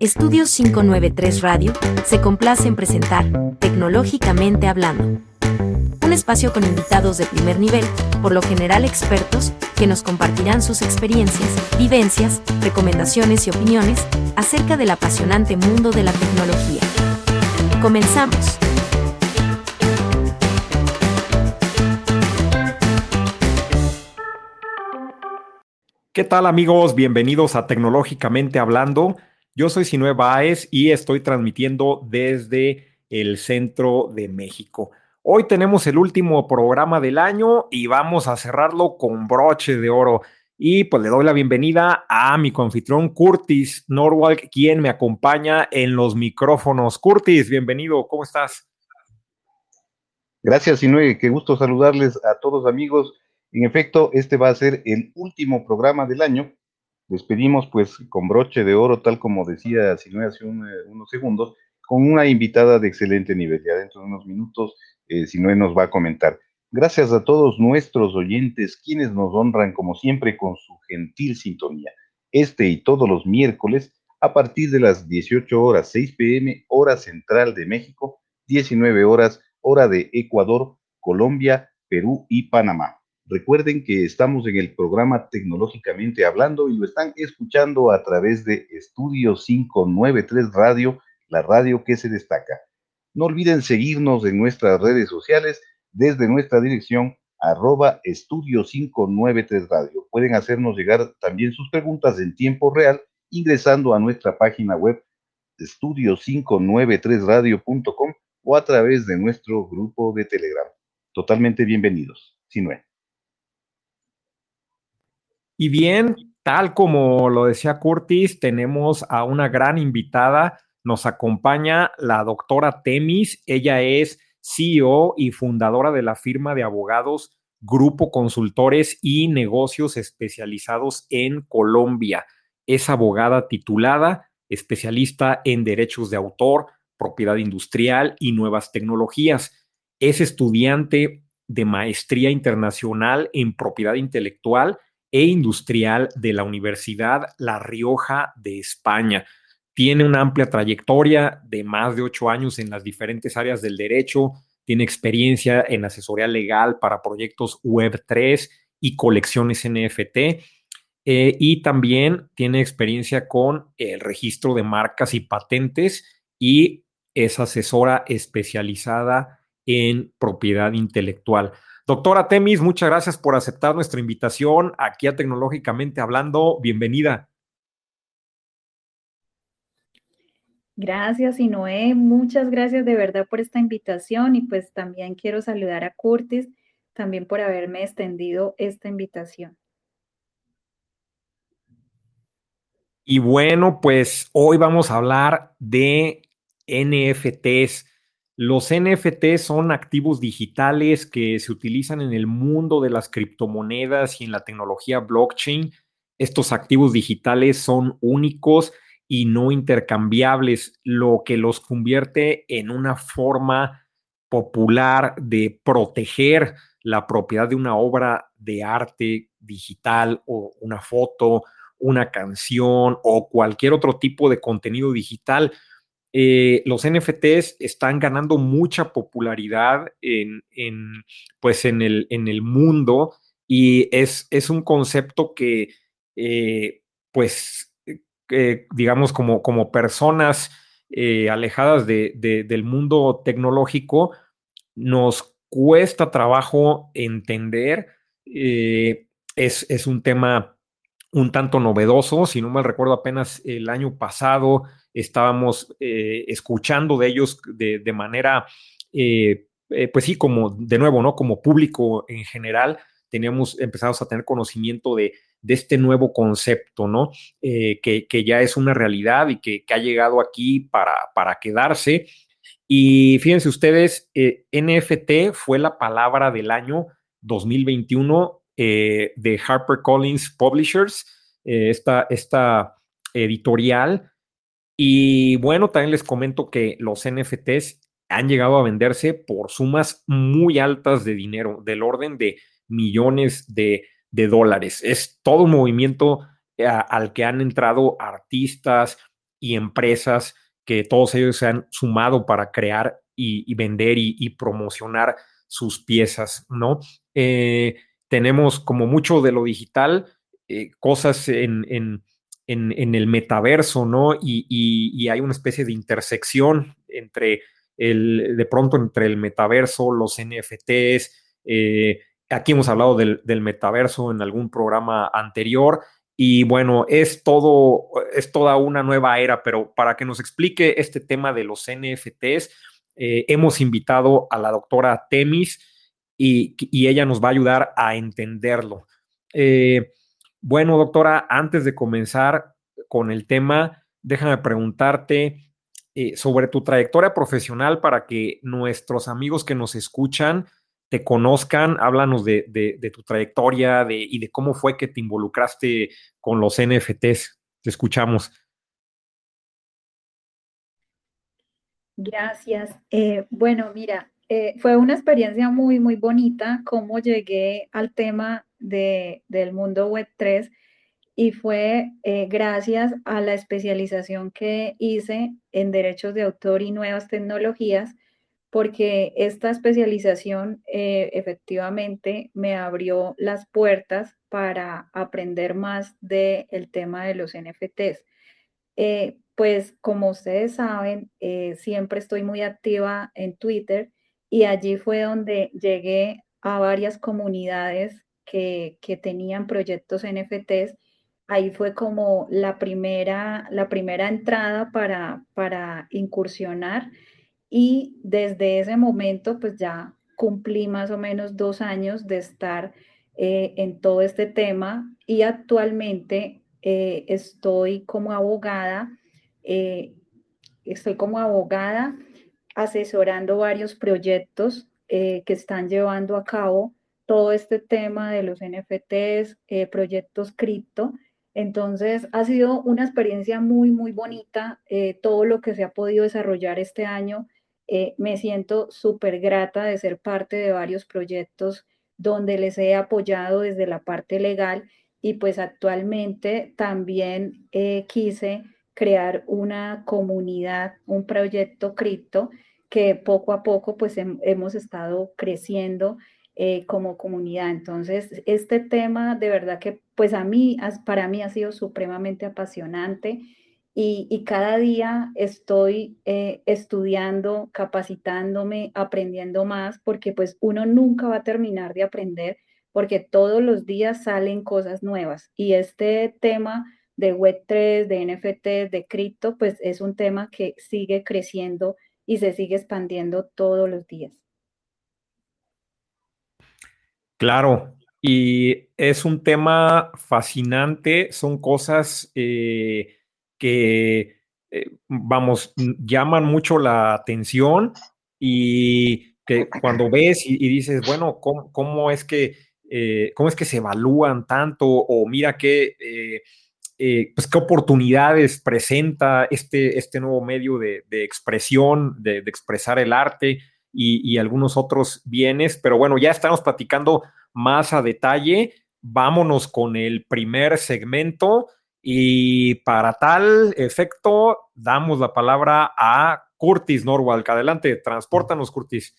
Estudios 593 Radio se complace en presentar Tecnológicamente Hablando. Un espacio con invitados de primer nivel, por lo general expertos, que nos compartirán sus experiencias, vivencias, recomendaciones y opiniones acerca del apasionante mundo de la tecnología. Comenzamos. ¿Qué tal amigos? Bienvenidos a Tecnológicamente Hablando. Yo soy Sinue Baez y estoy transmitiendo desde el centro de México. Hoy tenemos el último programa del año y vamos a cerrarlo con broche de oro. Y pues le doy la bienvenida a mi confitrón Curtis Norwalk, quien me acompaña en los micrófonos. Curtis, bienvenido, ¿cómo estás? Gracias, Sinue, qué gusto saludarles a todos amigos en efecto, este va a ser el último programa del año. Despedimos pues con broche de oro, tal como decía Sinue hace eh, unos segundos, con una invitada de excelente nivel. Ya dentro de unos minutos, eh, nos va a comentar. Gracias a todos nuestros oyentes, quienes nos honran como siempre con su gentil sintonía. Este y todos los miércoles, a partir de las 18 horas 6 pm, hora central de México, 19 horas, hora de Ecuador, Colombia, Perú y Panamá. Recuerden que estamos en el programa Tecnológicamente Hablando y lo están escuchando a través de Estudio 593 Radio, la radio que se destaca. No olviden seguirnos en nuestras redes sociales desde nuestra dirección arroba estudio 593 radio. Pueden hacernos llegar también sus preguntas en tiempo real ingresando a nuestra página web estudio593radio.com o a través de nuestro grupo de Telegram. Totalmente bienvenidos. Sinue. Y bien, tal como lo decía Curtis, tenemos a una gran invitada. Nos acompaña la doctora Temis. Ella es CEO y fundadora de la firma de abogados Grupo Consultores y Negocios Especializados en Colombia. Es abogada titulada, especialista en derechos de autor, propiedad industrial y nuevas tecnologías. Es estudiante de maestría internacional en propiedad intelectual e Industrial de la Universidad La Rioja de España. Tiene una amplia trayectoria de más de ocho años en las diferentes áreas del derecho, tiene experiencia en asesoría legal para proyectos Web3 y colecciones NFT. Eh, y también tiene experiencia con el registro de marcas y patentes y es asesora especializada en propiedad intelectual. Doctora Temis, muchas gracias por aceptar nuestra invitación aquí a Tecnológicamente Hablando. Bienvenida. Gracias, Inoé. Muchas gracias de verdad por esta invitación y pues también quiero saludar a Curtis también por haberme extendido esta invitación. Y bueno, pues hoy vamos a hablar de NFTs. Los NFT son activos digitales que se utilizan en el mundo de las criptomonedas y en la tecnología blockchain. Estos activos digitales son únicos y no intercambiables, lo que los convierte en una forma popular de proteger la propiedad de una obra de arte digital o una foto, una canción o cualquier otro tipo de contenido digital eh, los NFTs están ganando mucha popularidad en, pues en, el, mundo y es, un concepto que, eh, pues, eh, digamos, como, personas alejadas de, del mundo tecnológico, nos cuesta trabajo entender. Es, es, un tema un tanto novedoso, si no mal recuerdo, apenas el año pasado estábamos eh, escuchando de ellos de, manera, eh, eh, pues sí, como de nuevo, ¿no? Como público en general, teníamos empezado a tener conocimiento de, este nuevo concepto, ¿no? Que, ya es una realidad y que, ha llegado aquí para, para quedarse. Y fíjense ustedes, NFT fue la palabra del año 2021 de HarperCollins Publishers, esta, esta editorial y bueno, también les comento que los NFTs han llegado a venderse por sumas muy altas de dinero, del orden de millones de, dólares. Es todo un movimiento al que han entrado artistas y empresas que todos ellos se han sumado para crear y, vender y, promocionar sus piezas, ¿no? Eh, tenemos como mucho de lo digital, eh, cosas en, el metaverso, ¿no? Y, hay una especie de intersección entre el, de pronto entre el metaverso, los NFTs, eh, aquí hemos hablado del, metaverso en algún programa anterior, y bueno, es todo, es toda una nueva era, pero para que nos explique este tema de los NFTs, eh, hemos invitado a la doctora Temis y, ella nos va a ayudar a entenderlo. Eh, bueno, doctora, antes de comenzar con el tema, déjame preguntarte eh, sobre tu trayectoria profesional para que nuestros amigos que nos escuchan te conozcan, háblanos de, tu trayectoria y de cómo fue que te involucraste con los NFTs. Te escuchamos. Gracias. Eh, bueno, mira, eh, fue una experiencia muy, muy bonita cómo llegué al tema de, del mundo web 3 y fue eh, gracias a la especialización que hice en derechos de autor y nuevas tecnologías porque esta especialización eh, efectivamente me abrió las puertas para aprender más del tema de los NFTs. Eh, pues como ustedes saben, siempre estoy muy activa en Twitter y allí fue donde llegué a varias comunidades que, tenían proyectos NFTs. Ahí fue como la primera, la primera entrada para, para incursionar y desde ese momento pues ya cumplí más o menos dos años de estar eh, en todo este tema y actualmente eh, estoy como abogada, eh, estoy como abogada asesorando varios proyectos que están llevando a cabo todo este tema de los NFTs, proyectos cripto. Entonces ha sido una experiencia muy, muy bonita todo lo que se ha podido desarrollar este año eh, me siento súper grata de ser parte de varios proyectos donde les he apoyado desde la parte legal y pues actualmente también eh, quise crear una comunidad, un proyecto cripto que poco a poco pues hemos estado creciendo eh, como comunidad. Entonces, este tema de verdad que pues a mí, para mí ha sido supremamente apasionante y, cada día estoy eh, estudiando, capacitándome, aprendiendo más, porque pues uno nunca va a terminar de aprender, porque todos los días salen cosas nuevas. Y este tema de Web3, de NFT, de cripto, pues es un tema que sigue creciendo y se sigue expandiendo todos los días. Claro, y es un tema fascinante, son cosas... Eh, que, eh, vamos, llaman mucho la atención y que cuando ves y, dices, bueno, ¿cómo, es que, eh, ¿cómo es que se evalúan tanto? O mira qué, eh, pues qué oportunidades presenta este, este nuevo medio de, expresión, de, expresar el arte y, algunos otros bienes. Pero bueno, ya estamos platicando más a detalle. Vámonos con el primer segmento y para tal efecto, damos la palabra a Curtis Norwalk. Adelante, transportanos, Curtis.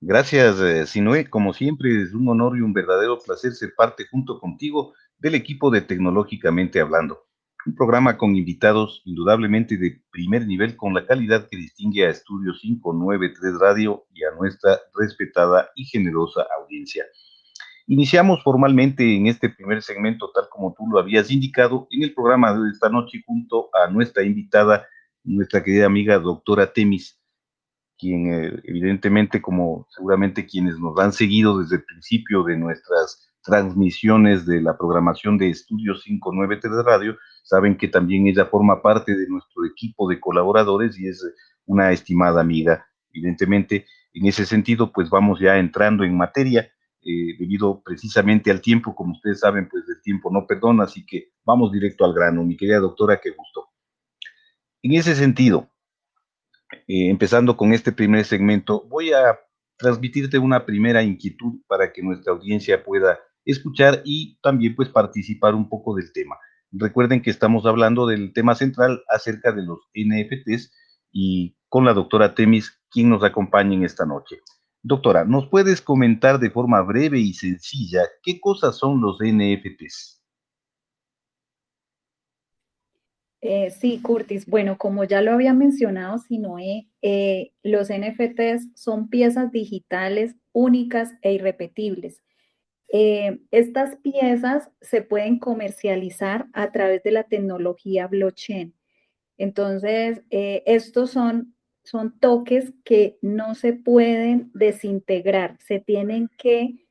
Gracias, eh, Sinue. Como siempre, es un honor y un verdadero placer ser parte junto contigo del equipo de Tecnológicamente Hablando. Un programa con invitados indudablemente de primer nivel con la calidad que distingue a Estudio 593 Radio y a nuestra respetada y generosa audiencia. Iniciamos formalmente en este primer segmento, tal como tú lo habías indicado, en el programa de esta noche junto a nuestra invitada, nuestra querida amiga doctora Temis, quien eh, evidentemente, como seguramente quienes nos han seguido desde el principio de nuestras transmisiones de la programación de Estudio 593 Radio, saben que también ella forma parte de nuestro equipo de colaboradores y es una estimada amiga. Evidentemente, en ese sentido, pues vamos ya entrando en materia eh, debido precisamente al tiempo, como ustedes saben, pues el tiempo no perdona, así que vamos directo al grano. Mi querida doctora, qué gusto. En ese sentido, eh, empezando con este primer segmento, voy a transmitirte una primera inquietud para que nuestra audiencia pueda escuchar y también pues participar un poco del tema. Recuerden que estamos hablando del tema central acerca de los NFTs y con la doctora Temis, quien nos acompaña en esta noche. Doctora, ¿nos puedes comentar de forma breve y sencilla qué cosas son los NFTs? Eh, sí, Curtis. Bueno, como ya lo había mencionado Sinoé, eh, los NFTs son piezas digitales únicas e irrepetibles. Eh, estas piezas se pueden comercializar a través de la tecnología blockchain. Entonces, estos son, son toques que no se pueden desintegrar, se tienen que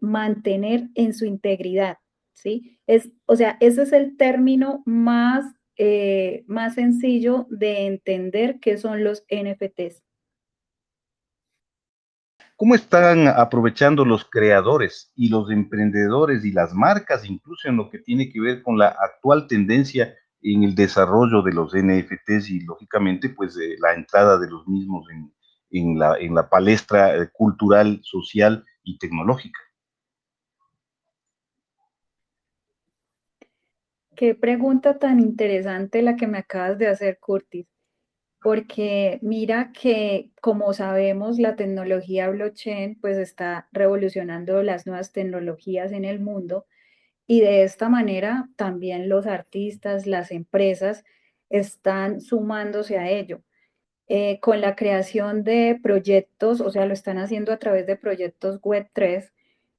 mantener en su integridad. ¿sí? Es, o sea, ese es el término más eh, más sencillo de entender qué son los NFTs. ¿Cómo están aprovechando los creadores y los emprendedores y las marcas, incluso en lo que tiene que ver con la actual tendencia en el desarrollo de los NFTs y lógicamente pues la entrada de los mismos en, la, en la palestra eh, cultural, social y tecnológica? Qué pregunta tan interesante la que me acabas de hacer, Curtis, porque mira que, como sabemos, la tecnología blockchain pues está revolucionando las nuevas tecnologías en el mundo y de esta manera también los artistas, las empresas están sumándose a ello. Eh, con la creación de proyectos, o sea, lo están haciendo a través de proyectos Web3,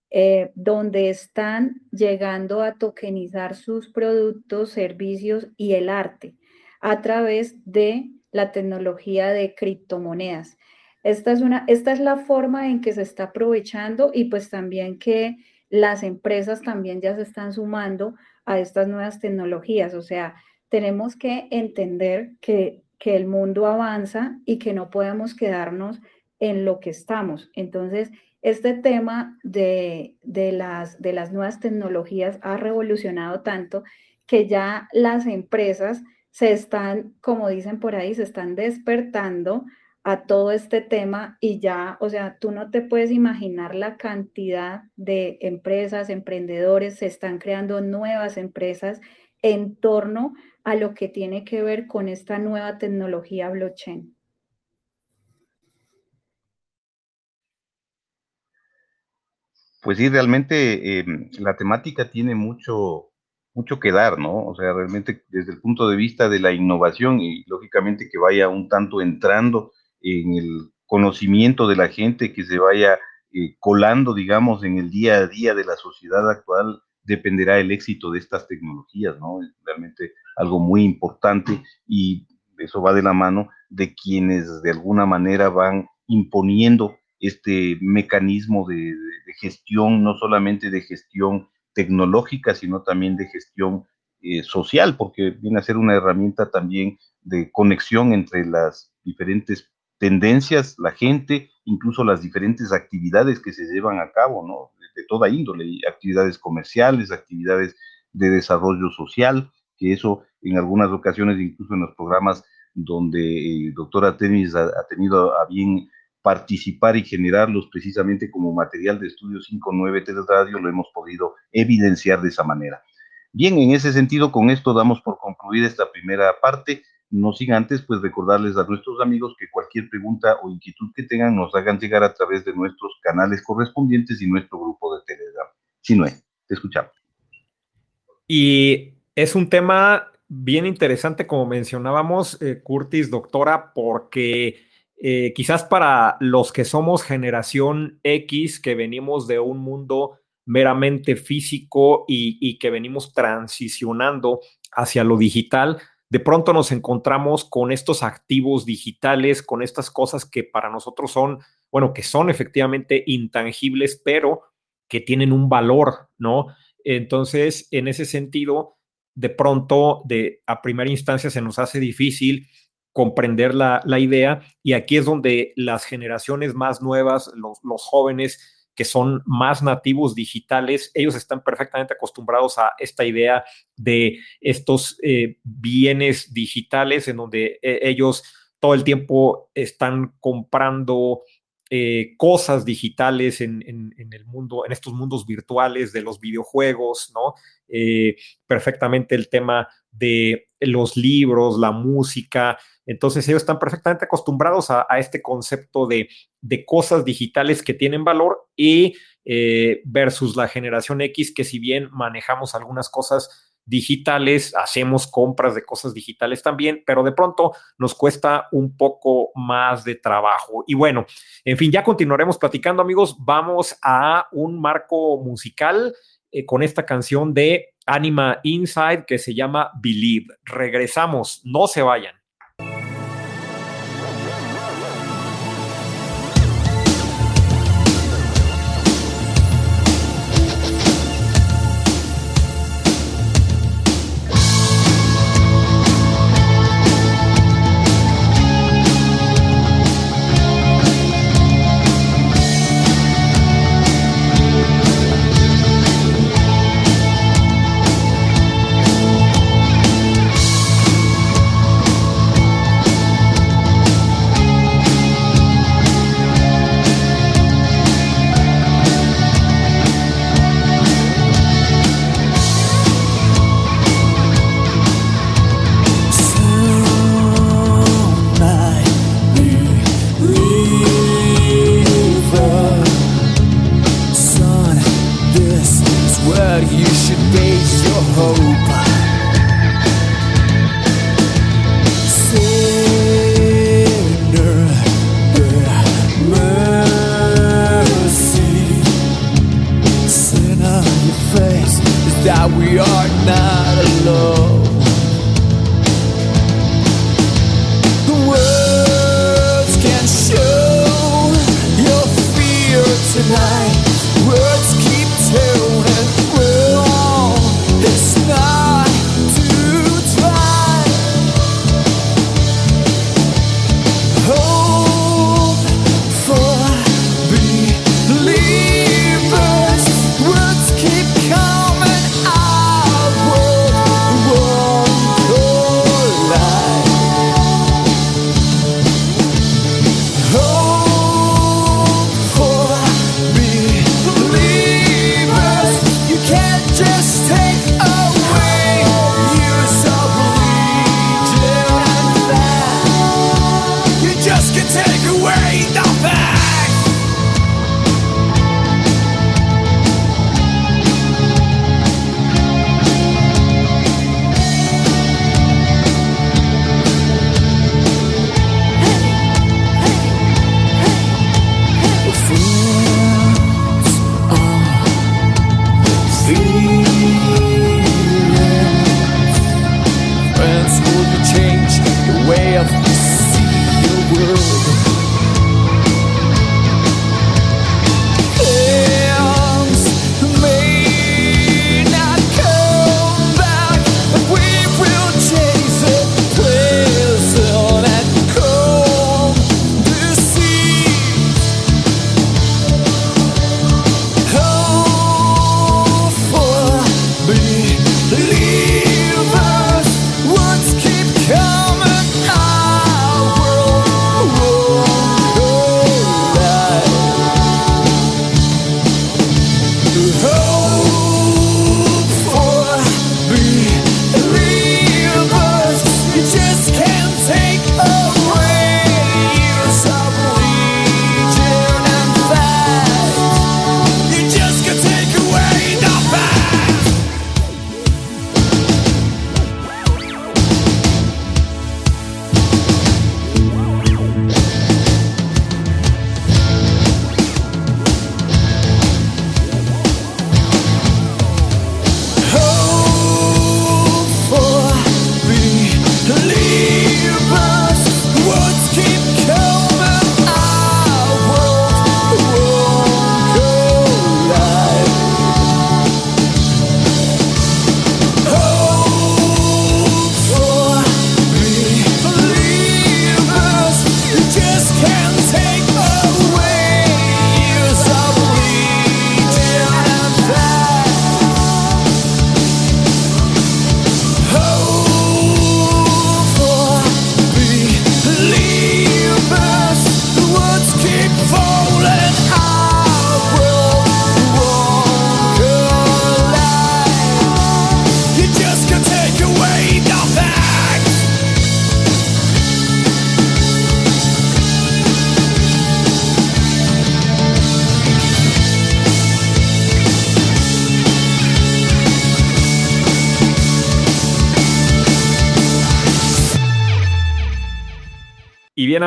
eh, donde están llegando a tokenizar sus productos, servicios y el arte a través de la tecnología de criptomonedas. Esta es, una, esta es la forma en que se está aprovechando y pues también que las empresas también ya se están sumando a estas nuevas tecnologías. O sea, tenemos que entender que, que el mundo avanza y que no podemos quedarnos en lo que estamos. Entonces, este tema de, las, de las nuevas tecnologías ha revolucionado tanto que ya las empresas se están, como dicen por ahí, se están despertando a todo este tema y ya, o sea, tú no te puedes imaginar la cantidad de empresas, emprendedores, se están creando nuevas empresas en torno a lo que tiene que ver con esta nueva tecnología blockchain. Pues sí, realmente em, la temática tiene mucho, mucho que dar, ¿no? O sea, realmente desde el punto de vista de la innovación y lógicamente que vaya un tanto entrando en el conocimiento de la gente, que se vaya eh, colando, digamos, en el día a día de la sociedad actual, dependerá el éxito de estas tecnologías, ¿no? Es realmente algo muy importante y eso va de la mano de quienes de alguna manera van imponiendo este mecanismo de, gestión, no solamente de gestión tecnológica, sino también de gestión eh, social, porque viene a ser una herramienta también de conexión entre las diferentes tendencias, la gente, incluso las diferentes actividades que se llevan a cabo, ¿no? De, toda índole, actividades comerciales, actividades de desarrollo social, que eso en algunas ocasiones, incluso en los programas donde eh, doctora Tenis ha, ha, tenido a bien participar y generarlos precisamente como material de estudio 593 Radio, lo hemos podido evidenciar de esa manera. Bien, en ese sentido, con esto damos por concluida esta primera parte. No sin antes, pues recordarles a nuestros amigos que cualquier pregunta o inquietud que tengan nos hagan llegar a través de nuestros canales correspondientes y nuestro grupo de Telegram. Sinue, te escuchamos. Y es un tema bien interesante, como mencionábamos, eh, Curtis, doctora, porque eh, quizás para los que somos generación X, que venimos de un mundo meramente físico y, que venimos transicionando hacia lo digital, de pronto nos encontramos con estos activos digitales, con estas cosas que para nosotros son, bueno, que son efectivamente intangibles, pero que tienen un valor, ¿no? Entonces, en ese sentido, de pronto, a primera instancia se nos hace difícil comprender la, idea y aquí es donde las generaciones más nuevas, los, jóvenes que son más nativos digitales, ellos están perfectamente acostumbrados a esta idea de estos eh, bienes digitales en donde eh, ellos todo el tiempo están comprando eh, cosas digitales en, el mundo, en estos mundos virtuales de los videojuegos, ¿no? Perfectamente el tema de los libros, la música. Entonces ellos están perfectamente acostumbrados a, este concepto de, cosas digitales que tienen valor y eh, versus la generación X, que si bien manejamos algunas cosas digitales, hacemos compras de cosas digitales también, pero de pronto nos cuesta un poco más de trabajo. Y bueno, en fin, ya continuaremos platicando amigos, vamos a un marco musical eh, con esta canción de Anima Inside que se llama Believe. Regresamos, no se vayan.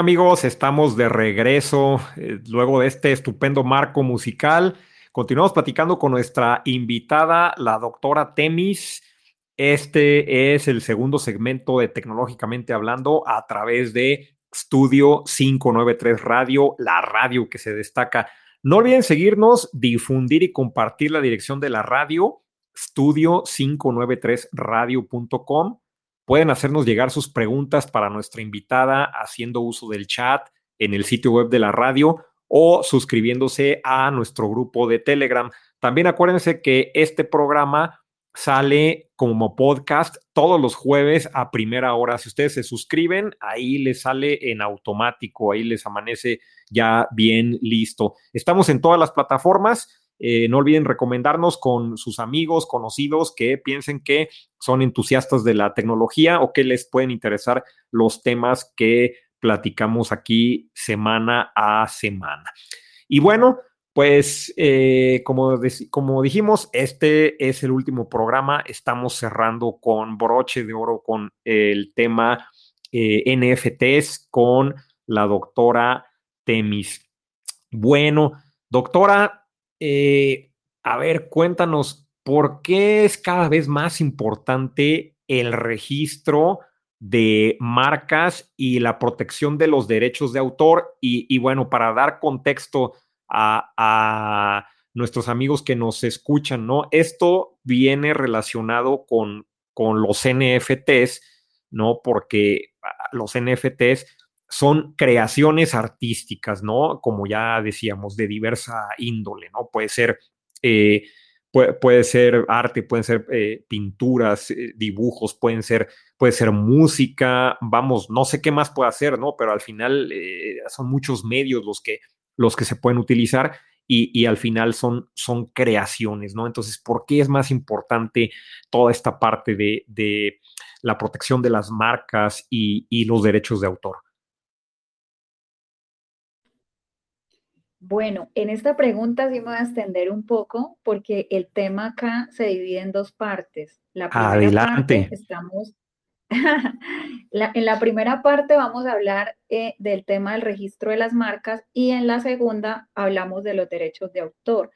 Amigos, estamos de regreso eh, luego de este estupendo marco musical. Continuamos platicando con nuestra invitada, la doctora Temis. Este es el segundo segmento de Tecnológicamente Hablando a través de Studio 593 Radio, la radio que se destaca. No olviden seguirnos, difundir y compartir la dirección de la radio, studio593radio.com Pueden hacernos llegar sus preguntas para nuestra invitada haciendo uso del chat en el sitio web de la radio o suscribiéndose a nuestro grupo de Telegram. También acuérdense que este programa sale como podcast todos los jueves a primera hora. Si ustedes se suscriben, ahí les sale en automático, ahí les amanece ya bien listo. Estamos en todas las plataformas. Eh, no olviden recomendarnos con sus amigos, conocidos que piensen que son entusiastas de la tecnología o que les pueden interesar los temas que platicamos aquí semana a semana. Y bueno, pues eh, como, como dijimos, este es el último programa. Estamos cerrando con broche de oro con el tema eh, NFTs con la doctora Temis. Bueno, doctora, eh, a ver, cuéntanos, ¿por qué es cada vez más importante el registro de marcas y la protección de los derechos de autor? Y, bueno, para dar contexto a, nuestros amigos que nos escuchan, ¿no? Esto viene relacionado con, con los NFTs, ¿no? Porque ah, los NFTs son creaciones artísticas, ¿no? Como ya decíamos, de diversa índole, ¿no? Puede ser, eh, puede, ser arte, pueden ser eh, pinturas, eh, dibujos, pueden ser, puede ser música, vamos, no sé qué más puede hacer, ¿no? Pero al final son muchos medios los que, los que se pueden utilizar y, al final son, son creaciones, ¿no? Entonces, ¿por qué es más importante toda esta parte de, la protección de las marcas y los derechos de autor? Bueno, en esta pregunta sí me voy a extender un poco porque el tema acá se divide en dos partes. La primera Parte estamos, en la primera parte vamos a hablar eh, del tema del registro de las marcas y en la segunda hablamos de los derechos de autor.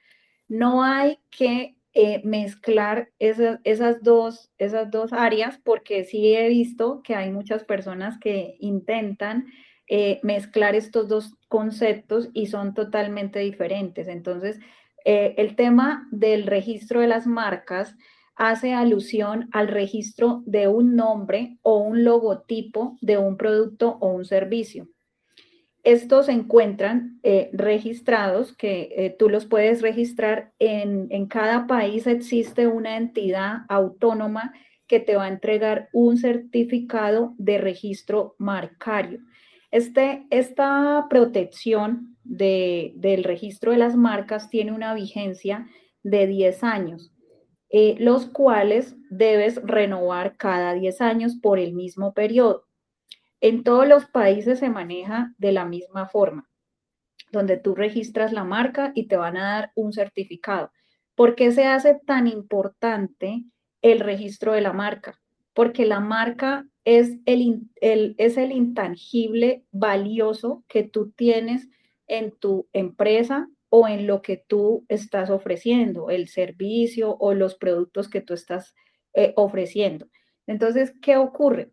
No hay que eh, mezclar esas, dos, esas dos áreas porque sí he visto que hay muchas personas que intentan eh, mezclar estos dos conceptos y son totalmente diferentes. Entonces, eh, el tema del registro de las marcas hace alusión al registro de un nombre o un logotipo de un producto o un servicio. Estos se encuentran eh, registrados, que tú los puedes registrar en, en cada país existe una entidad autónoma que te va a entregar un certificado de registro marcario. Este, esta protección del registro de las marcas tiene una vigencia de 10 años, eh, los cuales debes renovar cada 10 años por el mismo periodo. En todos los países se maneja de la misma forma, donde tú registras la marca y te van a dar un certificado. ¿Por qué se hace tan importante el registro de la marca? Porque la marca es el, es el intangible valioso que tú tienes en tu empresa o en lo que tú estás ofreciendo, el servicio o los productos que tú estás eh, ofreciendo. Entonces, ¿qué ocurre?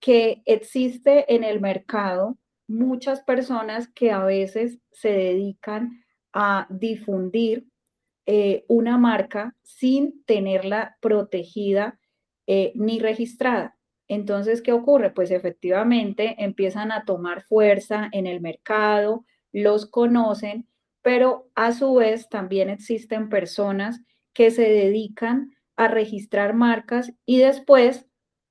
Que existe en el mercado muchas personas que a veces se dedican a difundir eh, una marca sin tenerla protegida eh, ni registrada. Entonces, ¿qué ocurre? Pues efectivamente empiezan a tomar fuerza en el mercado, los conocen, pero a su vez también existen personas que se dedican a registrar marcas y después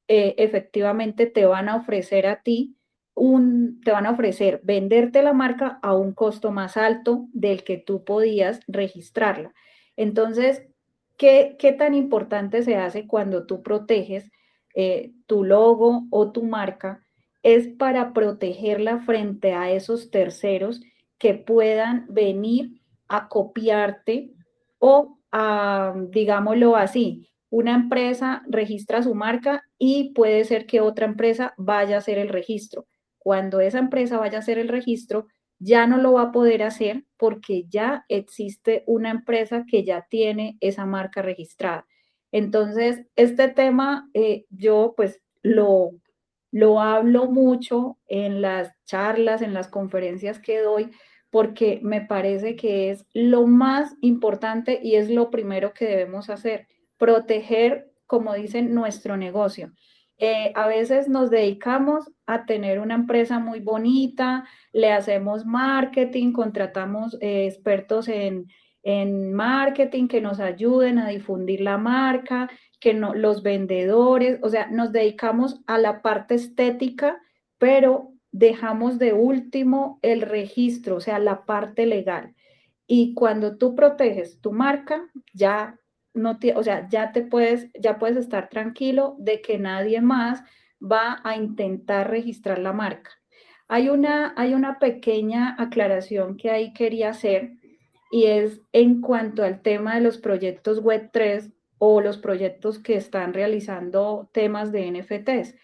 eh, efectivamente te van a ofrecer a ti un, te van a ofrecer venderte la marca a un costo más alto del que tú podías registrarla. Entonces, ¿qué, tan importante se hace cuando tú proteges eh, tu logo o tu marca es para protegerla frente a esos terceros que puedan venir a copiarte o a, digámoslo así, una empresa registra su marca y puede ser que otra empresa vaya a hacer el registro. cuando esa empresa vaya a hacer el registro, ya no lo va a poder hacer porque ya existe una empresa que ya tiene esa marca registrada. Entonces, este tema eh, yo pues lo, lo hablo mucho en las charlas, en las conferencias que doy, porque me parece que es lo más importante y es lo primero que debemos hacer, proteger, como dicen, nuestro negocio. Eh, a veces nos dedicamos a tener una empresa muy bonita, le hacemos marketing, contratamos eh, expertos en, marketing que nos ayuden a difundir la marca, que no, los vendedores, o sea, nos dedicamos a la parte estética, pero dejamos de último el registro, o sea, la parte legal. Y cuando tú proteges tu marca, ya no o sea, ya te puedes, ya puedes estar tranquilo de que nadie más va a intentar registrar la marca. Hay una, hay una pequeña aclaración que ahí quería hacer y es en cuanto al tema de los proyectos Web 3 o los proyectos que están realizando temas de NFTs.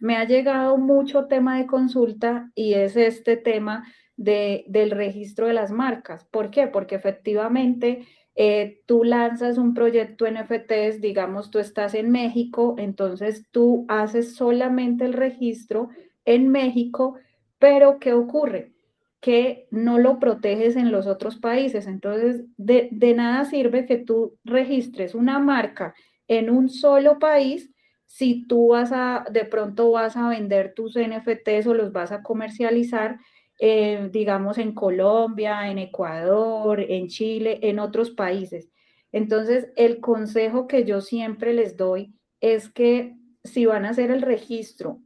Me ha llegado mucho tema de consulta y es este tema de, del registro de las marcas. ¿Por qué? Porque efectivamente eh, tú lanzas un proyecto NFTs, digamos, tú estás en México, entonces tú haces solamente el registro en México, pero ¿qué ocurre? Que no lo proteges en los otros países. Entonces, de, de nada sirve que tú registres una marca en un solo país si tú vas a, de pronto vas a vender tus NFTs o los vas a comercializar eh, digamos, en Colombia, en Ecuador, en Chile, en otros países. Entonces, el consejo que yo siempre les doy es que si van a hacer el registro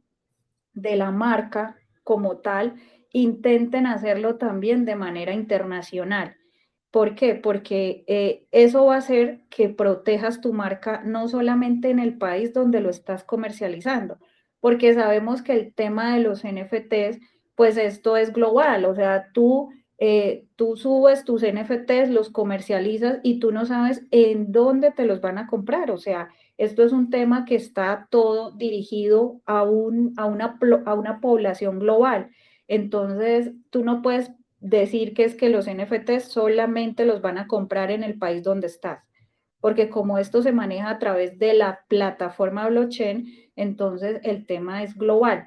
de la marca como tal, intenten hacerlo también de manera internacional. ¿Por qué? Porque eh, eso va a hacer que protejas tu marca no solamente en el país donde lo estás comercializando, porque sabemos que el tema de los NFTs pues esto es global, o sea, tú, eh, tú subes tus NFTs, los comercializas y tú no sabes en dónde te los van a comprar, o sea, esto es un tema que está todo dirigido a, un, a, una, a una población global. Entonces, tú no puedes decir que es que los NFTs solamente los van a comprar en el país donde estás, porque como esto se maneja a través de la plataforma blockchain, entonces el tema es global.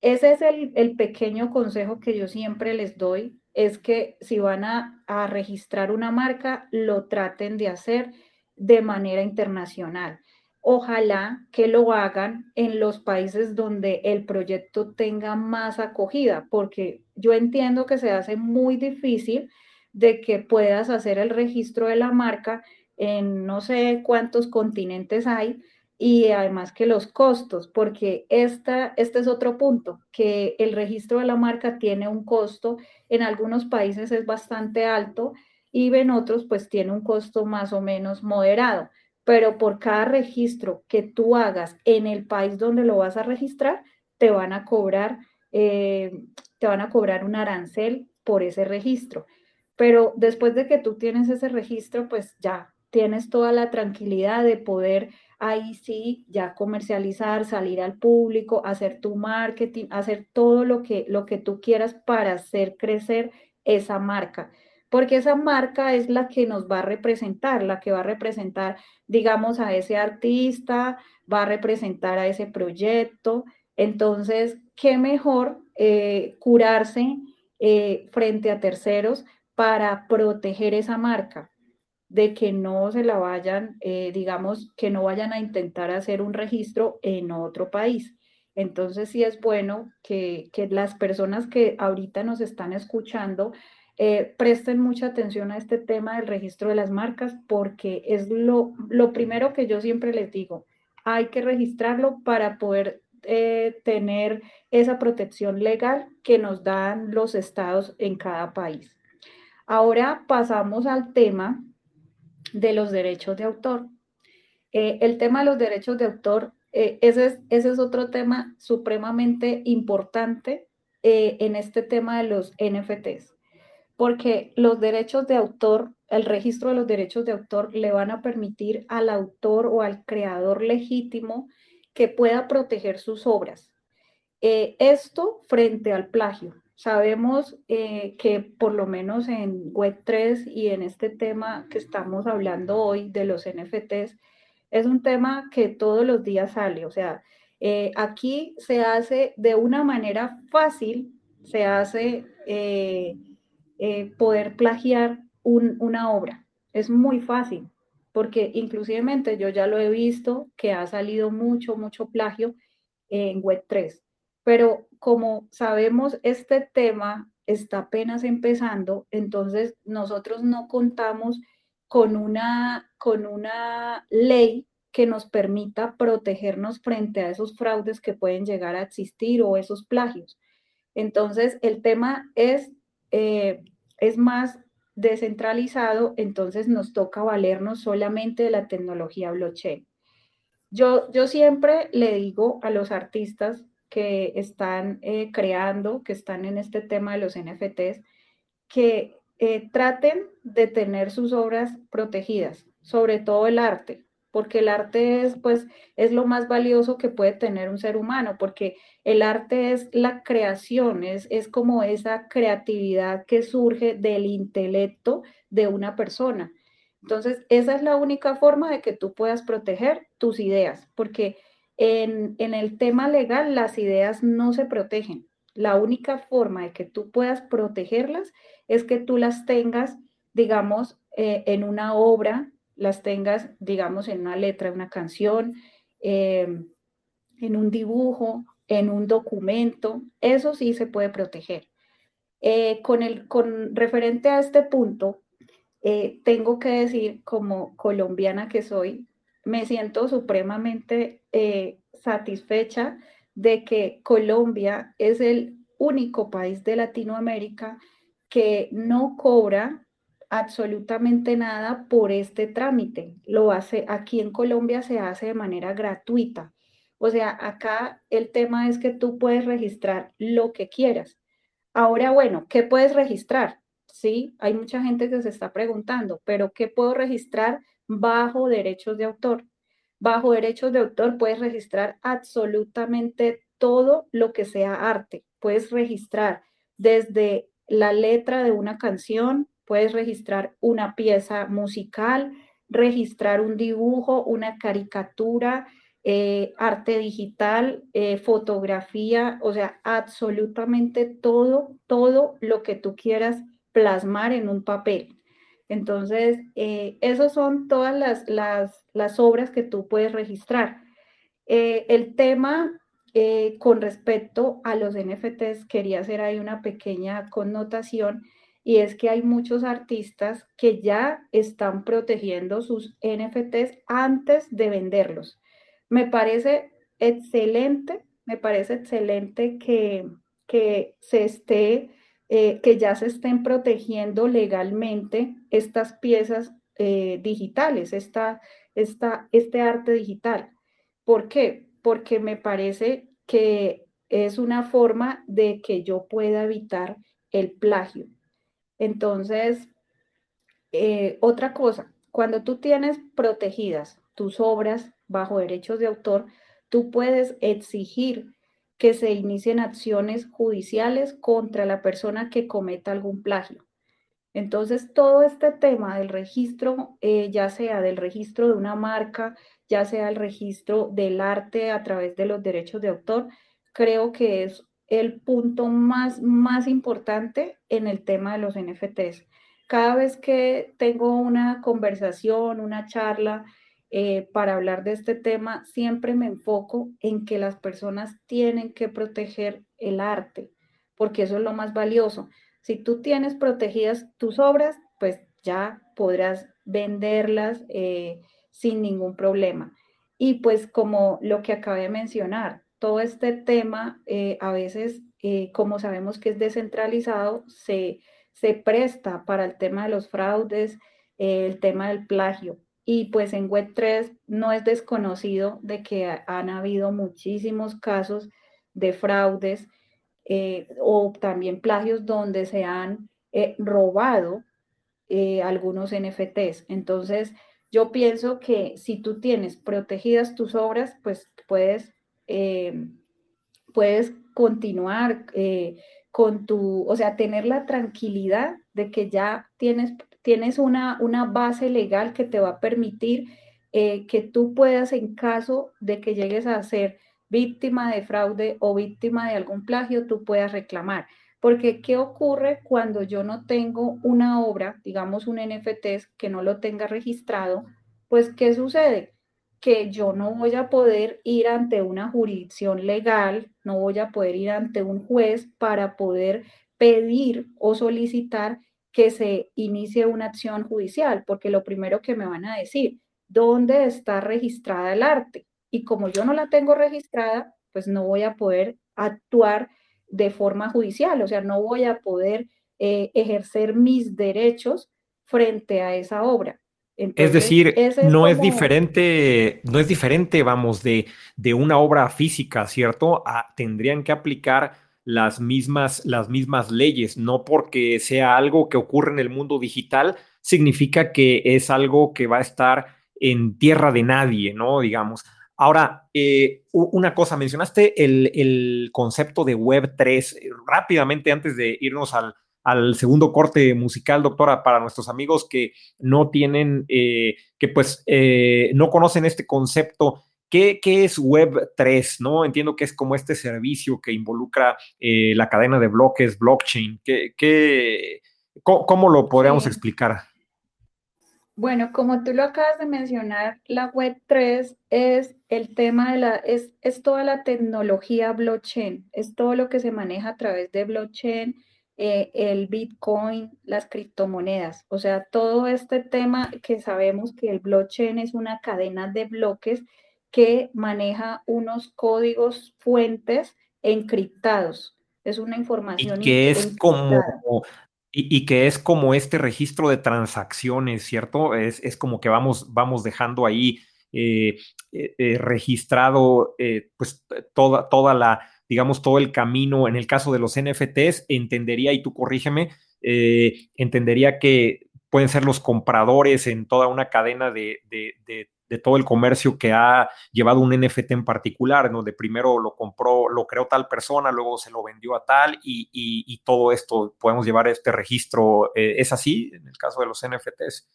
Ese es el, pequeño consejo que yo siempre les doy, es que si van a, a registrar una marca, lo traten de hacer de manera internacional. Ojalá que lo hagan en los países donde el proyecto tenga más acogida, porque yo entiendo que se hace muy difícil de que puedas hacer el registro de la marca en no sé cuántos continentes hay, y además que los costos, porque esta, este es otro punto, que el registro de la marca tiene un costo, en algunos países es bastante alto y en otros pues tiene un costo más o menos moderado, pero por cada registro que tú hagas en el país donde lo vas a registrar, te van a cobrar, eh, te van a cobrar un arancel por ese registro. Pero después de que tú tienes ese registro, pues ya tienes toda la tranquilidad de poder ahí sí ya comercializar, salir al público, hacer tu marketing, hacer todo lo que, lo que tú quieras para hacer crecer esa marca. Porque esa marca es la que nos va a representar, la que va a representar, digamos, a ese artista, va a representar a ese proyecto. Entonces, qué mejor eh, curarse eh, frente a terceros para proteger esa marca de que no se la vayan, eh, digamos, que no vayan a intentar hacer un registro en otro país. Entonces sí es bueno que, las personas que ahorita nos están escuchando eh, presten mucha atención a este tema del registro de las marcas porque es lo, lo primero que yo siempre les digo, hay que registrarlo para poder eh, tener esa protección legal que nos dan los estados en cada país. Ahora pasamos al tema de los derechos de autor. Eh, el tema de los derechos de autor, eh, ese, es, ese, es, otro tema supremamente importante eh, en este tema de los NFTs, porque los derechos de autor, el registro de los derechos de autor le van a permitir al autor o al creador legítimo que pueda proteger sus obras. esto frente al plagio. Sabemos que por lo menos en Web3 y en este tema que estamos hablando hoy de los NFTs, es un tema que todos los días sale. O sea, aquí se hace de una manera fácil, se hace poder plagiar una obra. Es muy fácil porque inclusivemente yo ya lo he visto que ha salido mucho, mucho plagio en Web3. Pero como sabemos, este tema está apenas empezando, entonces nosotros no contamos con una, con una ley que nos permita protegernos frente a esos fraudes que pueden llegar a existir o esos plagios. Entonces, el tema es, eh, es más descentralizado, entonces nos toca valernos solamente de la tecnología blockchain. Yo, yo siempre le digo a los artistas que están eh, creando, que están en este tema de los NFTs, que eh, traten de tener sus obras protegidas, sobre todo el arte, porque el arte es, pues, es lo más valioso que puede tener un ser humano, porque el arte es la creación, es, es como esa creatividad que surge del intelecto de una persona. Entonces, esa es la única forma de que tú puedas proteger tus ideas, porque en, el tema legal las ideas no se protegen. La única forma de que tú puedas protegerlas es que tú las tengas, digamos, eh, en una obra las tengas, digamos, en una letra, una canción, em, en un dibujo, en un documento, eso sí se puede proteger. Eh, con, el, con referente a este punto, eh, tengo que decir, como colombiana que soy, me siento supremamente eh, satisfecha de que Colombia es el único país de Latinoamérica que no cobra absolutamente nada por este trámite. Lo hace aquí en Colombia se hace de manera gratuita. O sea, acá el tema es que tú puedes registrar lo que quieras. Ahora, bueno, ¿qué puedes registrar? Sí, hay mucha gente que se está preguntando, pero ¿qué puedo registrar bajo derechos de autor? Bajo derechos de autor puedes registrar absolutamente todo lo que sea arte. Puedes registrar desde la letra de una canción, Puedes registrar una pieza musical, registrar un dibujo, una caricatura, eh, arte digital, eh, fotografía, o sea, absolutamente todo, todo lo que tú quieras plasmar en un papel. Entonces, eh, esas son todas las, las, obras que tú puedes registrar. el tema con respecto a los NFTs, quería hacer ahí una pequeña connotación y es que hay muchos artistas que ya están protegiendo sus NFTs antes de venderlos. Me parece excelente, me parece excelente que, que se esté, eh, que ya se estén protegiendo legalmente estas piezas eh, digitales, esta, esta, este arte digital. ¿Por qué? Porque me parece que es una forma de que yo pueda evitar el plagio. Entonces, eh, otra cosa, cuando tú tienes protegidas tus obras bajo derechos de autor, tú puedes exigir que se inicien acciones judiciales contra la persona que cometa algún plagio. Entonces, todo este tema del registro, eh, ya sea del registro de una marca, ya sea el registro del arte a través de los derechos de autor, creo que es el punto más, más importante en el tema de los NFTs. Cada vez que tengo una conversación, una charla eh, para hablar de este tema, siempre me enfoco en que las personas tienen que proteger el arte, porque eso es lo más valioso. Si tú tienes protegidas tus obras, pues ya podrás venderlas eh, sin ningún problema. Y pues como lo que acabé de mencionar, todo este tema, eh, a veces, como sabemos que es descentralizado, se, se, presta para el tema de los fraudes, el tema del plagio. Y pues en Web3 no es desconocido de que han habido muchísimos casos de fraudes o también plagios donde se han robado algunos NFTs. Entonces, yo pienso que si tú tienes protegidas tus obras, pues puedes eh, puedes continuar eh, con tu, o sea, tener la tranquilidad de que ya tienes, tienes una, una base legal que te va a permitir eh, que tú puedas, en caso de que llegues a ser víctima de fraude o víctima de algún plagio, tú puedas reclamar. Porque, ¿qué ocurre cuando yo no tengo una obra, digamos un NFT, que no lo tenga registrado? Pues, ¿qué sucede? Que yo no voy a poder ir ante una jurisdicción legal, no voy a poder ir ante un juez para poder pedir o solicitar que se inicie una acción judicial, porque lo primero que me van a decir, ¿dónde está registrada el arte? Y como yo no la tengo registrada, pues no voy a poder actuar de forma judicial, o sea, no voy a poder eh, ejercer mis derechos frente a esa obra. es decir, no es diferente, no es diferente, vamos, de, de una obra física, ¿cierto? tendrían que aplicar las mismas, las mismas leyes, no porque sea algo que ocurre en el mundo digital, significa que es algo que va a estar en tierra de nadie, ¿no? Digamos. Ahora, eh, una cosa, mencionaste el, concepto de Web 3. Rápidamente, antes de irnos al, segundo corte musical, doctora, para nuestros amigos que no tienen, eh, que pues eh, no conocen este concepto, ¿qué, es Web 3? ¿no? Entiendo que es como este servicio que involucra la cadena de bloques, blockchain. ¿Qué, cómo, lo podríamos explicar? Bueno, como tú lo acabas de mencionar, la Web 3 es el tema de la, es, es toda la tecnología blockchain, es todo lo que se maneja a través de blockchain, eh, el Bitcoin, las criptomonedas, o sea, todo este tema que sabemos que el blockchain es una cadena de bloques que maneja unos códigos fuentes encriptados. Es una información. Y que es como y, que es como este registro de transacciones, ¿cierto? Es, es como que vamos, vamos dejando ahí eh, eh, eh, registrado pues toda, toda la, digamos, todo el camino. En el caso de los NFTs, entendería, y tú corrígeme, entendería que pueden ser los compradores en toda una cadena de, de, de de todo el comercio que ha llevado un NFT en particular, donde primero lo compró, lo creó tal persona, luego se lo vendió a tal y, todo esto podemos llevar este registro. Eh, ¿Es así en el caso de los NFTs?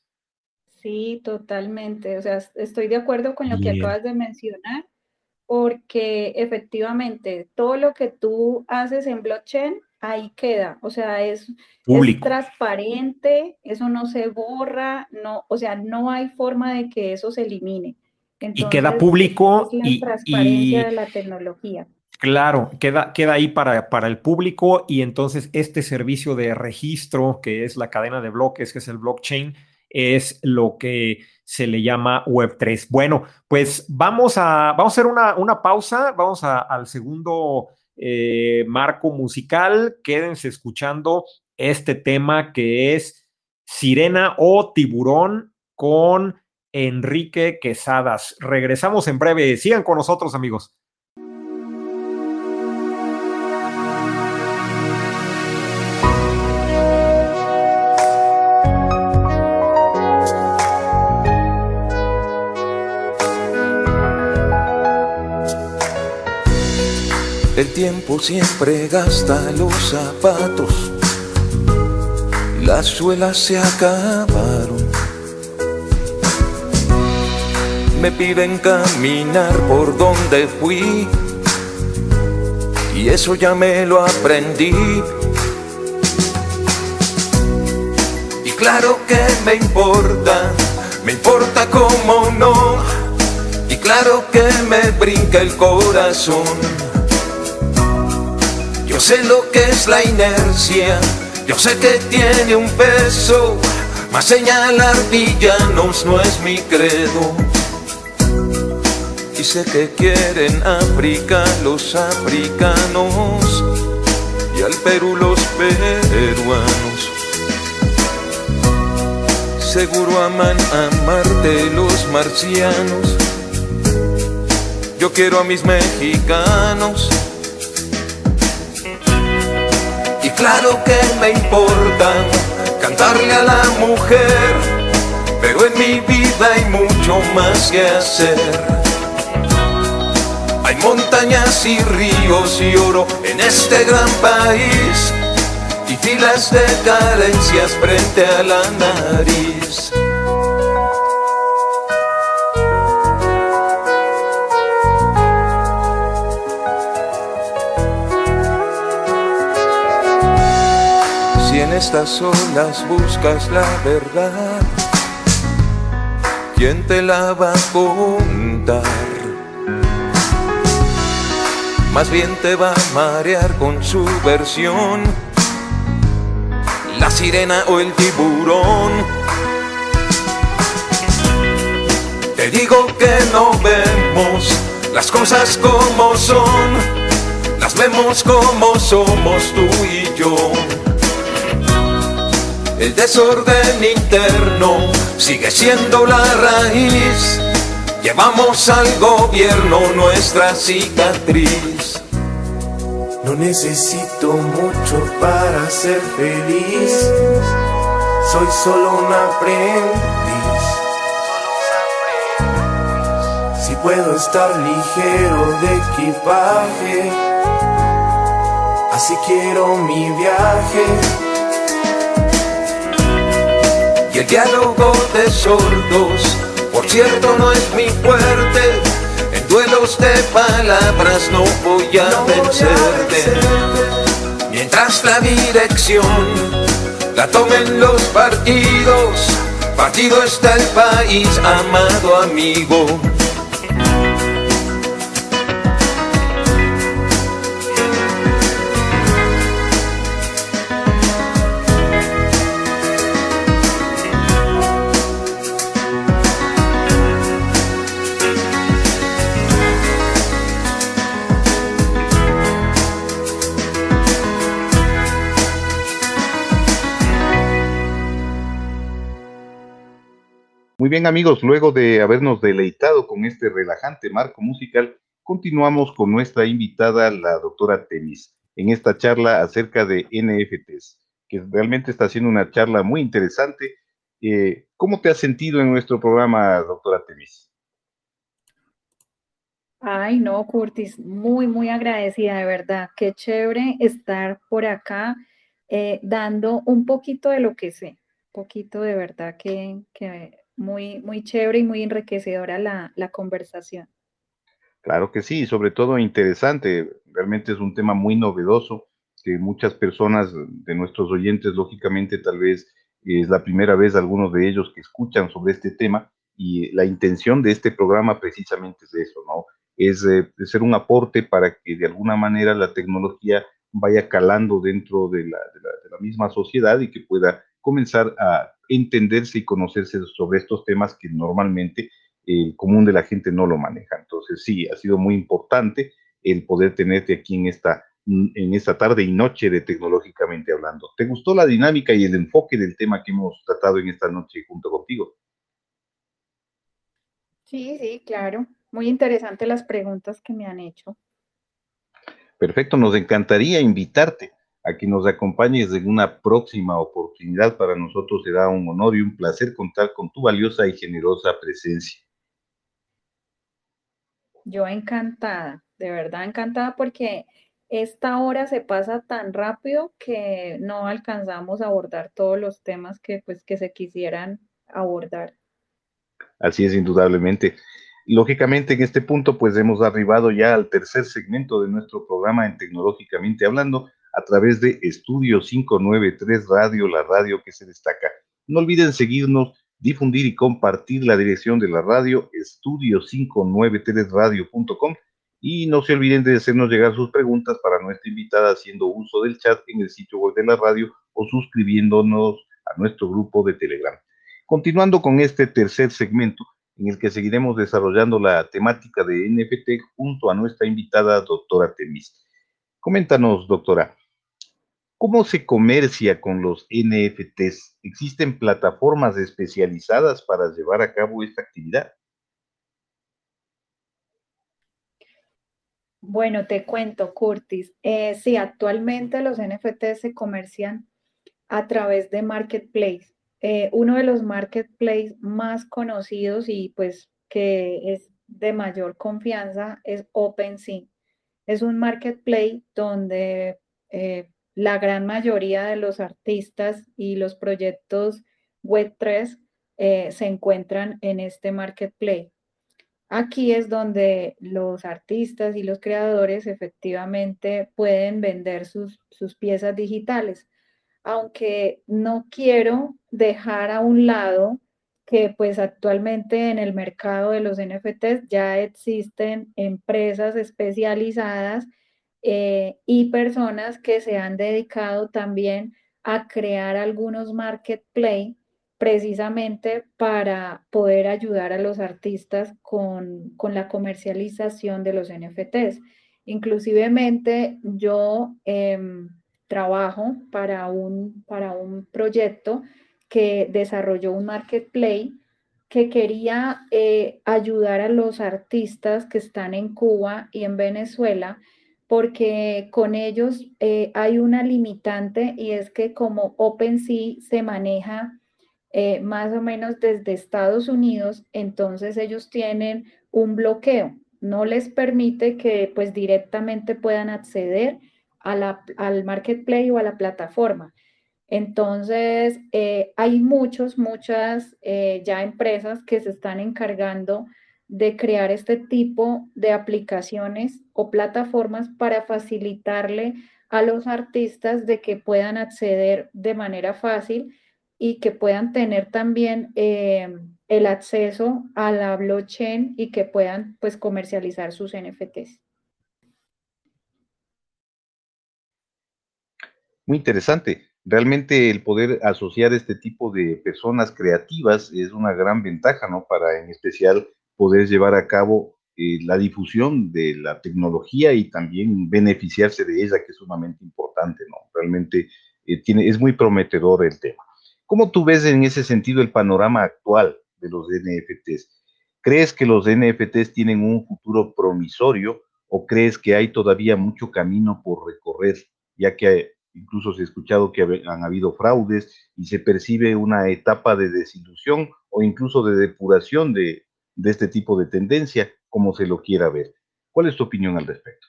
Sí, totalmente. O sea, estoy de acuerdo con lo que acabas de mencionar, porque efectivamente todo lo que tú haces en blockchain ahí queda, o sea, es, transparente, eso no se borra, no, o sea, no hay forma de que eso se elimine. y queda público la y, transparencia de la tecnología. Claro, queda, queda ahí para, para, el público y entonces este servicio de registro, que es la cadena de bloques, que es el blockchain, es lo que se le llama Web3. Bueno, pues vamos a, vamos a hacer una, una pausa, vamos al segundo eh, marco musical. Quédense escuchando este tema que es Sirena o Tiburón con Enrique Quesadas. Regresamos en breve. Sigan con nosotros, amigos. El tiempo siempre gasta los zapatos, las suelas se acabaron. Me piden caminar por donde fui y eso ya me lo aprendí. Y claro que me importa, me importa cómo no, y claro que me brinca el corazón yo sé lo que es la inercia, yo sé que tiene un peso, mas señalar villanos no es mi credo. Y sé que quieren África los africanos y al Perú los peruanos. Seguro aman a Marte los marcianos. Yo quiero a mis mexicanos claro que me importa cantarle a la mujer, pero en mi vida hay mucho más que hacer. Hay montañas y ríos y oro en este gran país y filas de carencias frente a la nariz. Estas olas buscas la verdad, ¿quién te la va a contar? Más bien te va a marear con su versión la sirena o el tiburón. Te digo que no vemos las cosas como son, las vemos como somos tú y yo. El desorden interno sigue siendo la raíz. Llevamos al gobierno nuestra cicatriz. No necesito mucho para ser feliz. Soy solo un aprendiz. Si puedo estar ligero de equipaje, así quiero mi viaje. Diálogo de sordos, por cierto, no es mi fuerte duelos de palabras no voy a vencerte. Mientras la dirección la tomen los partidos, partido está el país, amado amigo. Bien amigos, luego de habernos deleitado con este relajante marco musical, continuamos con nuestra invitada, la doctora Temis, en esta charla acerca de NFTs, que realmente está siendo una charla muy interesante. Eh, ¿Cómo te has sentido en nuestro programa, doctora Temis? Ay, no, Curtis, muy, muy agradecida, de verdad. Qué chévere estar por acá eh, dando un poquito de lo que sé, poquito de verdad que muy, muy chévere y muy enriquecedora la, la conversación. Claro que sí, sobre todo interesante. Realmente es un tema muy novedoso que muchas personas de nuestros oyentes, lógicamente, tal vez es la primera vez algunos de ellos que escuchan sobre este tema y la intención de este programa precisamente es eso, ¿no? Es eh, ser un aporte para que de alguna manera la tecnología vaya calando dentro de la, de la, de la misma sociedad y que pueda comenzar a entenderse y conocerse sobre estos temas que normalmente el común de la gente no lo maneja. Entonces sí, ha sido muy importante el poder tenerte aquí en esta, en esta tarde y noche de tecnológicamente hablando. ¿Te gustó la dinámica y el enfoque del tema que hemos tratado en esta noche junto contigo? Sí, sí, claro. Muy interesante las preguntas que me han hecho. Perfecto, nos encantaría invitarte a que nos acompañes en una próxima oportunidad. Para nosotros será un honor y un placer contar con tu valiosa y generosa presencia. Yo encantada, de verdad encantada porque esta hora se pasa tan rápido que no alcanzamos a abordar todos los temas que pues que se quisieran abordar. Así es, indudablemente. Lógicamente, en este punto, pues hemos arribado ya al tercer segmento de nuestro programa en Tecnológicamente Hablando, a través de Estudio 593 Radio, la radio que se destaca. No olviden seguirnos, difundir y compartir la dirección de la radio, estudio593radio.com y no se olviden de hacernos llegar sus preguntas para nuestra invitada haciendo uso del chat en el sitio web de la radio o suscribiéndonos a nuestro grupo de Telegram. Continuando con este tercer segmento, en el que seguiremos desarrollando la temática de NFT junto a nuestra invitada doctora Temis. Coméntanos, doctora, ¿Cómo se comercia con los NFTs? ¿Existen plataformas especializadas para llevar a cabo esta actividad? Bueno, te cuento, Curtis. Eh, sí, actualmente los NFTs se comercian a través de Marketplace. Eh, uno de los marketplaces más conocidos y pues que es de mayor confianza es OpenSea. Es un marketplace donde eh, la gran mayoría de los artistas y los proyectos Web3 eh, se encuentran en este marketplace. Aquí es donde los artistas y los creadores efectivamente pueden vender sus, sus piezas digitales, aunque no quiero dejar a un lado que pues actualmente en el mercado de los NFTs ya existen empresas especializadas eh, y personas que se han dedicado también a crear algunos marketplace precisamente para poder ayudar a los artistas con, con la comercialización de los NFTs. Inclusivemente yo em, trabajo para un, para un proyecto que desarrolló un marketplace que quería eh, ayudar a los artistas que están en Cuba y en Venezuela, porque con ellos eh, hay una limitante y es que como OpenSea se maneja eh, más o menos desde Estados Unidos, entonces ellos tienen un bloqueo, no les permite que pues directamente puedan acceder al marketplace o a la plataforma. Entonces, eh, hay muchos, muchas ya empresas que se están encargando de crear este tipo de aplicaciones o plataformas para facilitarle a los artistas de que puedan acceder de manera fácil y que puedan tener también eh, el acceso a la blockchain y que puedan pues comercializar sus NFTs. Muy interesante. Realmente el poder asociar este tipo de personas creativas es una gran ventaja, ¿no? Para en especial poder llevar a cabo eh, la difusión de la tecnología y también beneficiarse de ella, que es sumamente importante, ¿no? Realmente eh, tiene, es muy prometedor el tema. ¿Cómo tú ves en ese sentido el panorama actual de los NFTs? ¿Crees que los NFTs tienen un futuro promisorio o crees que hay todavía mucho camino por recorrer, ya que incluso se ha escuchado que han habido fraudes y se percibe una etapa de desilusión o incluso de depuración de, de este tipo de tendencia, como se lo quiera ver. ¿Cuál es tu opinión al respecto?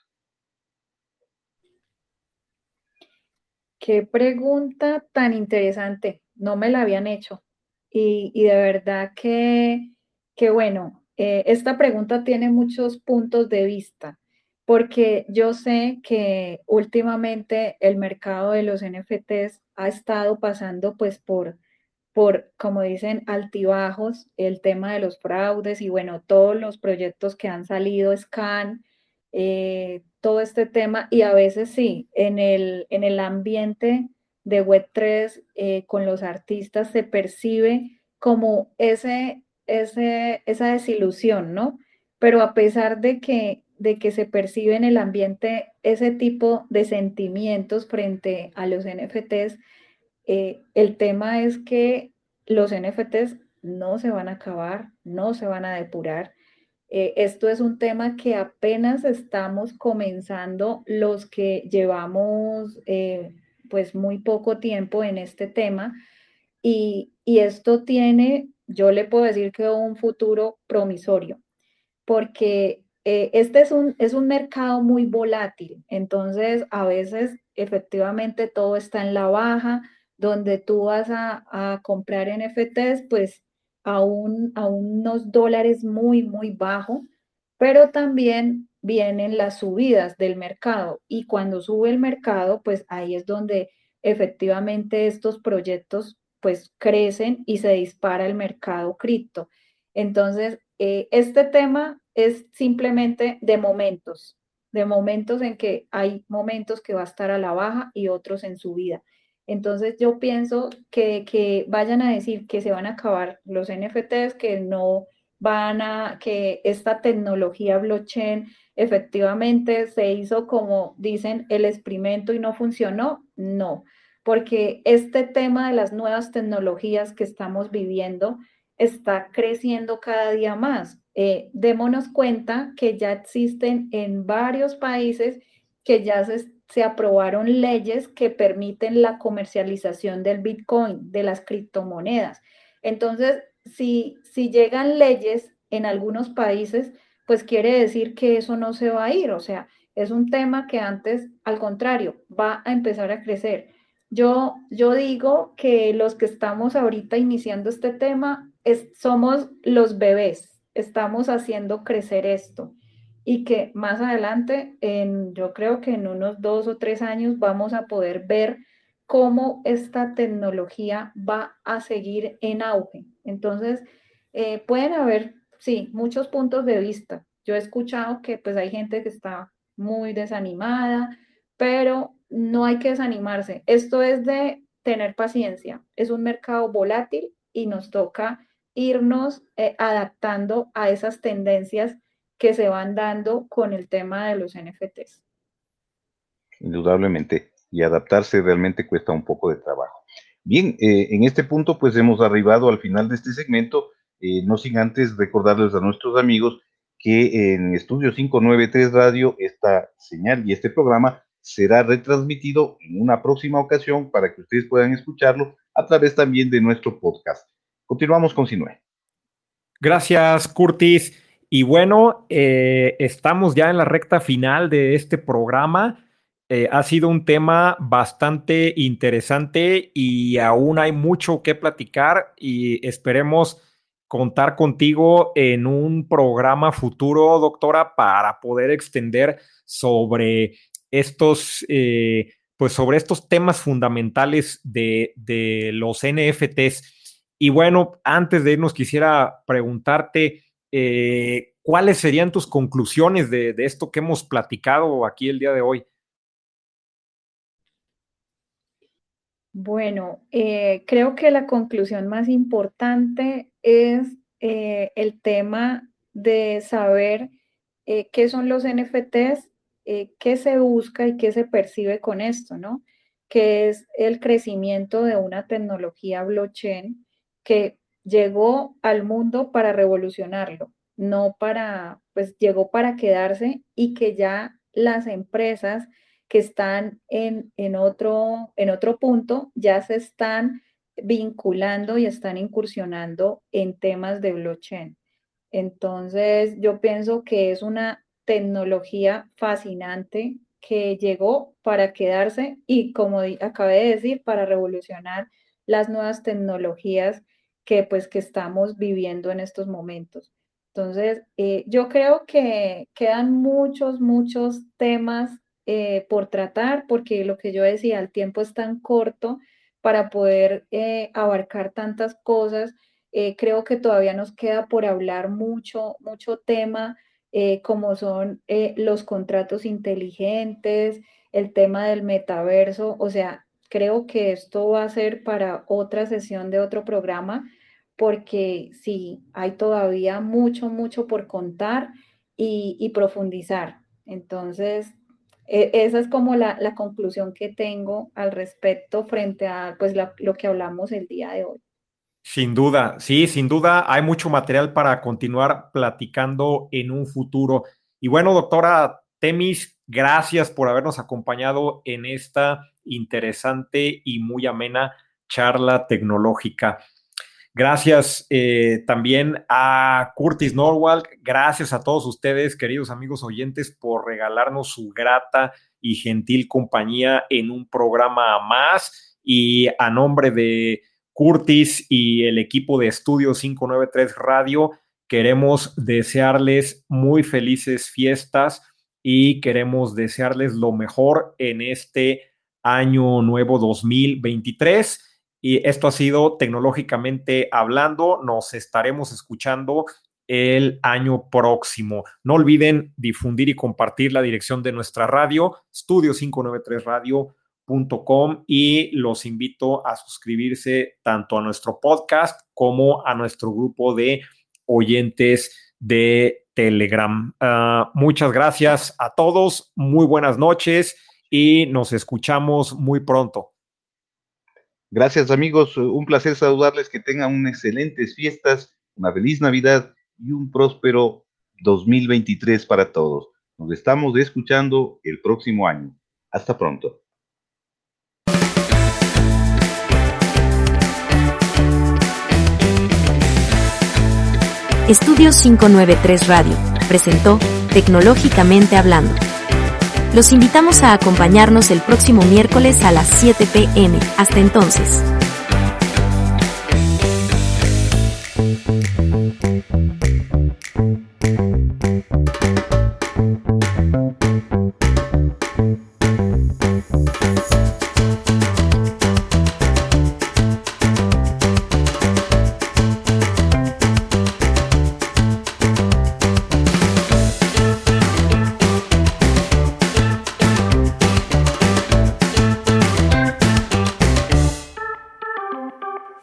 Qué pregunta tan interesante. No me la habían hecho. Y, y de verdad que, que bueno, eh, esta pregunta tiene muchos puntos de vista porque yo sé que últimamente el mercado de los NFTs ha estado pasando pues por, por, como dicen, altibajos, el tema de los fraudes y bueno, todos los proyectos que han salido, Scan, eh, todo este tema y a veces sí, en el, en el ambiente de Web3 eh, con los artistas se percibe como ese, ese, esa desilusión, ¿no? Pero a pesar de que de que se percibe en el ambiente ese tipo de sentimientos frente a los NFTs, eh, el tema es que los NFTs no se van a acabar, no se van a depurar. Eh, esto es un tema que apenas estamos comenzando los que llevamos eh, pues muy poco tiempo en este tema y, y esto tiene, yo le puedo decir que un futuro promisorio, porque este es un, es un mercado muy volátil, entonces a veces efectivamente todo está en la baja, donde tú vas a, comprar NFTs, pues a, a unos dólares muy, muy bajo, pero también vienen las subidas del mercado y cuando sube el mercado, pues ahí es donde efectivamente estos proyectos pues crecen y se dispara el mercado cripto. Entonces, eh, este tema es simplemente de momentos, de momentos en que hay momentos que va a estar a la baja y otros en subida. Entonces yo pienso que, que vayan a decir que se van a acabar los NFTs, que no van a, que esta tecnología blockchain efectivamente se hizo como dicen el experimento y no funcionó, no, porque este tema de las nuevas tecnologías que estamos viviendo está creciendo cada día más. Eh, démonos cuenta que ya existen en varios países que ya se, se aprobaron leyes que permiten la comercialización del Bitcoin, de las criptomonedas. Entonces, si, si llegan leyes en algunos países, pues quiere decir que eso no se va a ir. O sea, es un tema que antes, al contrario, va a empezar a crecer. Yo, yo digo que los que estamos ahorita iniciando este tema somos los bebés, estamos haciendo crecer esto y que más adelante, en, yo creo que en unos dos o tres años vamos a poder ver cómo esta tecnología va a seguir en auge. Entonces, eh, pueden haber, sí, muchos puntos de vista. Yo he escuchado que pues hay gente que está muy desanimada, pero no hay que desanimarse. Esto es de tener paciencia. Es un mercado volátil y nos toca irnos eh, adaptando a esas tendencias que se van dando con el tema de los NFTs. Indudablemente, y adaptarse realmente cuesta un poco de trabajo. Bien, eh, en este punto pues hemos arribado al final de este segmento, eh, no sin antes recordarles a nuestros amigos que en Estudio 593 Radio esta señal y este programa será retransmitido en una próxima ocasión para que ustedes puedan escucharlo a través también de nuestro podcast. Continuamos con Sinue. Gracias, Curtis. Y bueno, eh, estamos ya en la recta final de este programa. Eh, ha sido un tema bastante interesante y aún hay mucho que platicar y esperemos contar contigo en un programa futuro, doctora, para poder extender sobre estos, eh, pues sobre estos temas fundamentales de, de los NFTs. Y bueno, antes de irnos, quisiera preguntarte, eh, ¿cuáles serían tus conclusiones de, esto que hemos platicado aquí el día de hoy? Bueno, eh, creo que la conclusión más importante es eh, el tema de saber qué son los NFTs, qué se busca y qué se percibe con esto, ¿no? Que es el crecimiento de una tecnología blockchain que llegó al mundo para revolucionarlo, no para, pues llegó para quedarse y que ya las empresas que están en, otro, en otro punto ya se están vinculando y están incursionando en temas de blockchain. Entonces, yo pienso que es una tecnología fascinante que llegó para quedarse y, como acabé de decir, para revolucionar las nuevas tecnologías que pues que estamos viviendo en estos momentos. Entonces, eh, yo creo que quedan muchos, muchos temas eh, por tratar, porque lo que yo decía, el tiempo es tan corto para poder eh, abarcar tantas cosas. creo que todavía nos queda por hablar mucho, mucho tema, como son los contratos inteligentes, el tema del metaverso, o sea, creo que esto va a ser para otra sesión de otro programa, porque sí, hay todavía mucho, mucho por contar y, profundizar. Entonces, e, esa es como la, conclusión que tengo al respecto frente a pues, lo que hablamos el día de hoy. Sin duda, sí, sin duda hay mucho material para continuar platicando en un futuro. Y bueno, doctora Temis, gracias por habernos acompañado en esta interesante y muy amena charla tecnológica. Gracias eh, también a Curtis Norwalk. Gracias a todos ustedes, queridos amigos oyentes, por regalarnos su grata y gentil compañía en un programa más. Y a nombre de Curtis y el equipo de Estudio 593 Radio, queremos desearles muy felices fiestas y queremos desearles lo mejor en este año nuevo 2023. Y esto ha sido tecnológicamente hablando. Nos estaremos escuchando el año próximo. No olviden difundir y compartir la dirección de nuestra radio, estudio593radio.com y los invito a suscribirse tanto a nuestro podcast como a nuestro grupo de oyentes de Telegram. Ah, muchas gracias a todos, muy buenas noches y nos escuchamos muy pronto. Gracias amigos, un placer saludarles, que tengan unas excelentes fiestas, una feliz Navidad y un próspero 2023 para todos. Nos estamos escuchando el próximo año. Hasta pronto. Estudios 593 Radio presentó Tecnológicamente Hablando. Los invitamos a acompañarnos el próximo miércoles a las 7 pm. Hasta entonces.